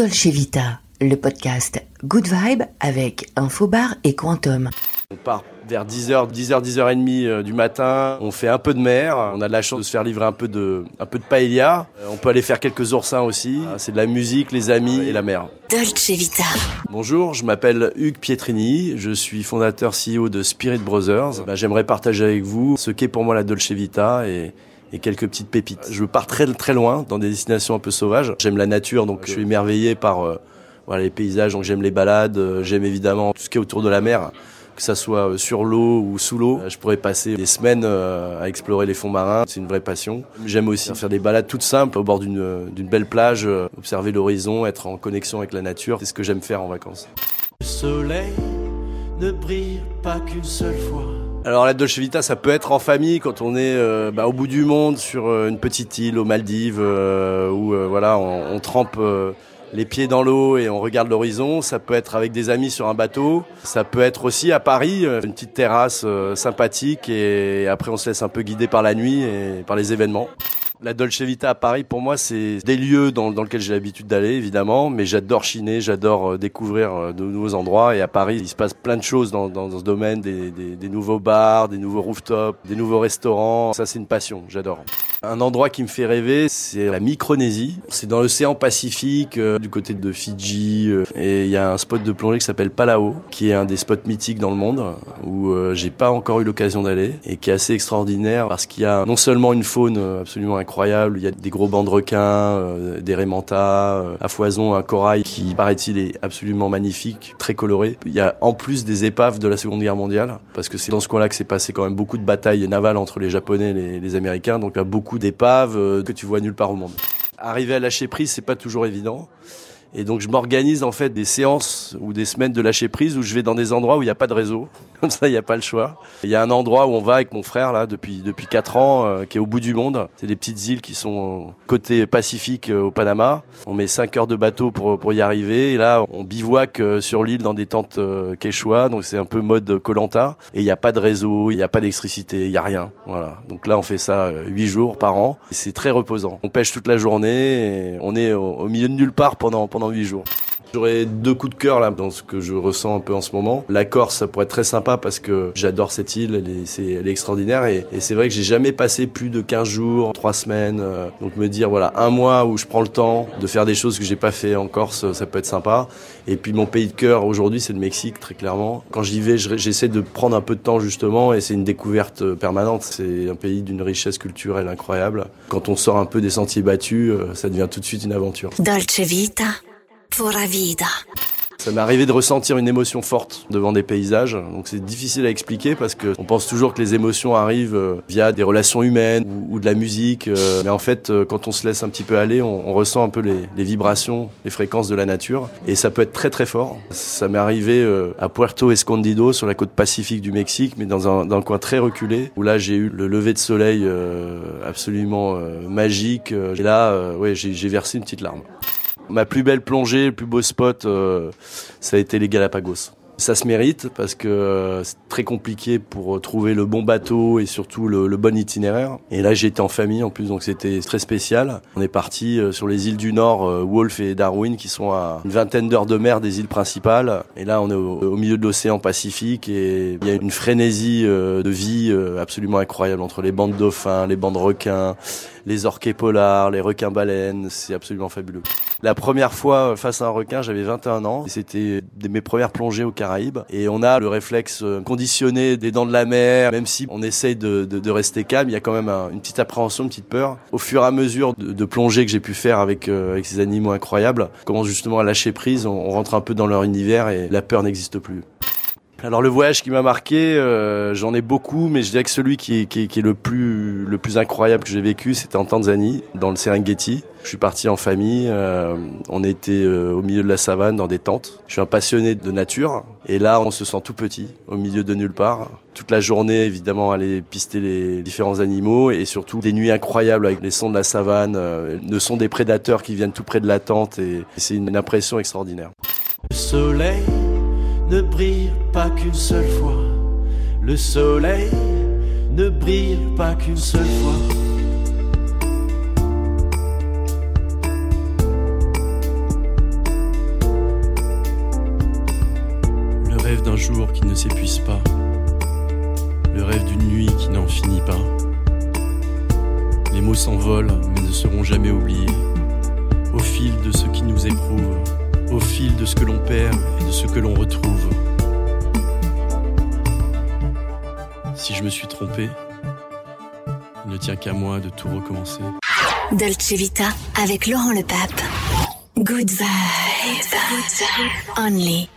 Dolce Vita, le podcast Good Vibe avec Infobar et Quantum. On part vers 10h, 10h, 10h30 du matin. On fait un peu de mer. On a de la chance de se faire livrer un peu de, un peu de paella. Euh, on peut aller faire quelques oursins aussi. Ah, c'est de la musique, les amis et la mer. Dolce Vita. Bonjour, je m'appelle Hugues Pietrini. Je suis fondateur CEO de Spirit Brothers. Bah, j'aimerais partager avec vous ce qu'est pour moi la Dolce Vita et et quelques petites pépites. Je pars très très loin dans des destinations un peu sauvages. J'aime la nature, donc je suis émerveillé par euh, voilà, les paysages, donc j'aime les balades, euh, j'aime évidemment tout ce qui est autour de la mer que ça soit euh, sur l'eau ou sous l'eau. Je pourrais passer des semaines à explorer les fonds marins, c'est une vraie passion. J'aime aussi faire des balades toutes simples au bord d'une belle plage, observer l'horizon, être en connexion avec la nature, c'est ce que j'aime faire en vacances. Le soleil ne brille pas qu'une seule fois. Alors la Dolce Vita, ça peut être en famille quand on est euh, bah, au bout du monde sur euh, une petite île aux Maldives euh, où voilà on, on trempe les pieds dans l'eau et on regarde l'horizon. Ça peut être avec des amis sur un bateau. Ça peut être aussi à Paris, une petite terrasse sympathique et après on se laisse un peu guider par la nuit et par les événements. La Dolce Vita à Paris, pour moi, c'est des lieux dans, dans lesquels j'ai l'habitude d'aller, évidemment, mais j'adore chiner, j'adore euh, découvrir euh, de nouveaux endroits. Et à Paris, il se passe plein de choses dans, dans, ce domaine, des, des, des, nouveaux bars, des nouveaux rooftops, des nouveaux restaurants. Ça, c'est une passion, j'adore. Un endroit qui me fait rêver, c'est la Micronésie. C'est dans l'océan Pacifique, euh, du côté de Fidji. et il y a un spot de plongée qui s'appelle Palau, qui est un des spots mythiques dans le monde, où j'ai pas encore eu l'occasion d'aller, et qui est assez extraordinaire parce qu'il y a non seulement une faune absolument incroyable. Il y a des gros bancs de requins, euh, des rémentas, euh, à foison, un corail qui, paraît-il, est absolument magnifique, très coloré. Il y a en plus des épaves de la Seconde Guerre mondiale, parce que c'est dans ce coin-là que s'est passé quand même beaucoup de batailles navales entre les Japonais et les, Américains. Donc il y a beaucoup d'épaves euh, que tu vois nulle part au monde. Arriver à lâcher prise, c'est pas toujours évident. Et donc je m'organise en fait des séances ou des semaines de lâcher prise où je vais dans des endroits où il n'y a pas de réseau. Comme ça, il n'y a pas le choix. Il y a un endroit où on va avec mon frère là depuis depuis quatre ans, euh, qui est au bout du monde. C'est des petites îles qui sont côté Pacifique euh, au Panama. On met cinq heures de bateau pour pour y arriver. Et là, on bivouac euh, sur l'île dans des tentes quechua. Donc c'est un peu mode Colanta. Et il n'y a pas de réseau, il n'y a pas d'électricité, il n'y a rien. Voilà. Donc là, on fait ça huit jours par an. C'est très reposant. On pêche toute la journée. Et on est au, au milieu de nulle part pendant pendant huit jours. J'aurais deux coups de cœur là dans ce que je ressens un peu en ce moment. La Corse, ça pourrait être très sympa parce que j'adore cette île, elle est, extraordinaire et, c'est vrai que j'ai jamais passé plus de 15 jours, 3 semaines. Euh, donc me dire voilà un mois où je prends le temps de faire des choses que j'ai pas fait en Corse, ça peut être sympa. Et puis mon pays de cœur aujourd'hui c'est le Mexique très clairement. Quand j'y vais, j'essaie de prendre un peu de temps justement et c'est une découverte permanente. C'est un pays d'une richesse culturelle incroyable. Quand on sort un peu des sentiers battus, euh, ça devient tout de suite une aventure. Dolce Vita. Pura vida. Ça m'est arrivé de ressentir une émotion forte devant des paysages. Donc c'est difficile à expliquer parce que on pense toujours que les émotions arrivent euh, via des relations humaines ou, de la musique. Euh, mais en fait, euh, quand on se laisse un petit peu aller, on, ressent un peu les, les, vibrations, les fréquences de la nature. Et ça peut être très très fort. Ça m'est arrivé à Puerto Escondido, sur la côte pacifique du Mexique, mais dans un, dans un coin très reculé, où là j'ai eu le lever de soleil absolument magique. Et là, ouais, j'ai versé une petite larme. Ma plus belle plongée, le plus beau spot, euh, ça a été les Galapagos. Ça se mérite parce que euh, c'est très compliqué pour euh, trouver le bon bateau et surtout le, bon itinéraire. Et là, j'étais en famille en plus, donc c'était très spécial. On est parti sur les îles du Nord, Wolf et Darwin, qui sont à une vingtaine d'heures de mer des îles principales. Et là, on est au, milieu de l'océan Pacifique et il y a une frénésie de vie absolument incroyable entre les bandes dauphins, les bandes requins, les orquets polars, les requins baleines. C'est absolument fabuleux. La première fois face à un requin, j'avais 21 ans. C'était mes premières plongées aux Caraïbes. Et on a le réflexe euh, conditionné des dents de la mer. Même si on essaye de, de, de rester calme, il y a quand même une petite appréhension, une petite peur. Au fur et à mesure de, de plongées que j'ai pu faire avec, euh, avec ces animaux incroyables, on commence justement à lâcher prise. On rentre un peu dans leur univers et la peur n'existe plus. Alors le voyage qui m'a marqué, euh, j'en ai beaucoup, mais je dirais que celui qui est, le plus le plus incroyable que j'ai vécu, c'était en Tanzanie, dans le Serengeti. Je suis parti en famille, euh, on était euh, au milieu de la savane dans des tentes. Je suis un passionné de nature, et là on se sent tout petit, au milieu de nulle part. Toute la journée, évidemment, aller pister les différents animaux, et surtout des nuits incroyables avec les sons de la savane, le son des prédateurs qui viennent tout près de la tente, et c'est une impression extraordinaire. Le soleil ne brille pas qu'une seule fois. Le soleil ne brille pas qu'une seule fois. Le rêve d'un jour qui ne s'épuise pas. Le rêve d'une nuit qui n'en finit pas. Les mots s'envolent mais ne seront jamais oubliés. Au fil de ce qui nous éprouve au fil de ce que l'on perd et de ce que l'on retrouve. Si je me suis trompé, il ne tient qu'à moi de tout recommencer. Dolce Vita avec Laurent Le Pape. Good vibes. Only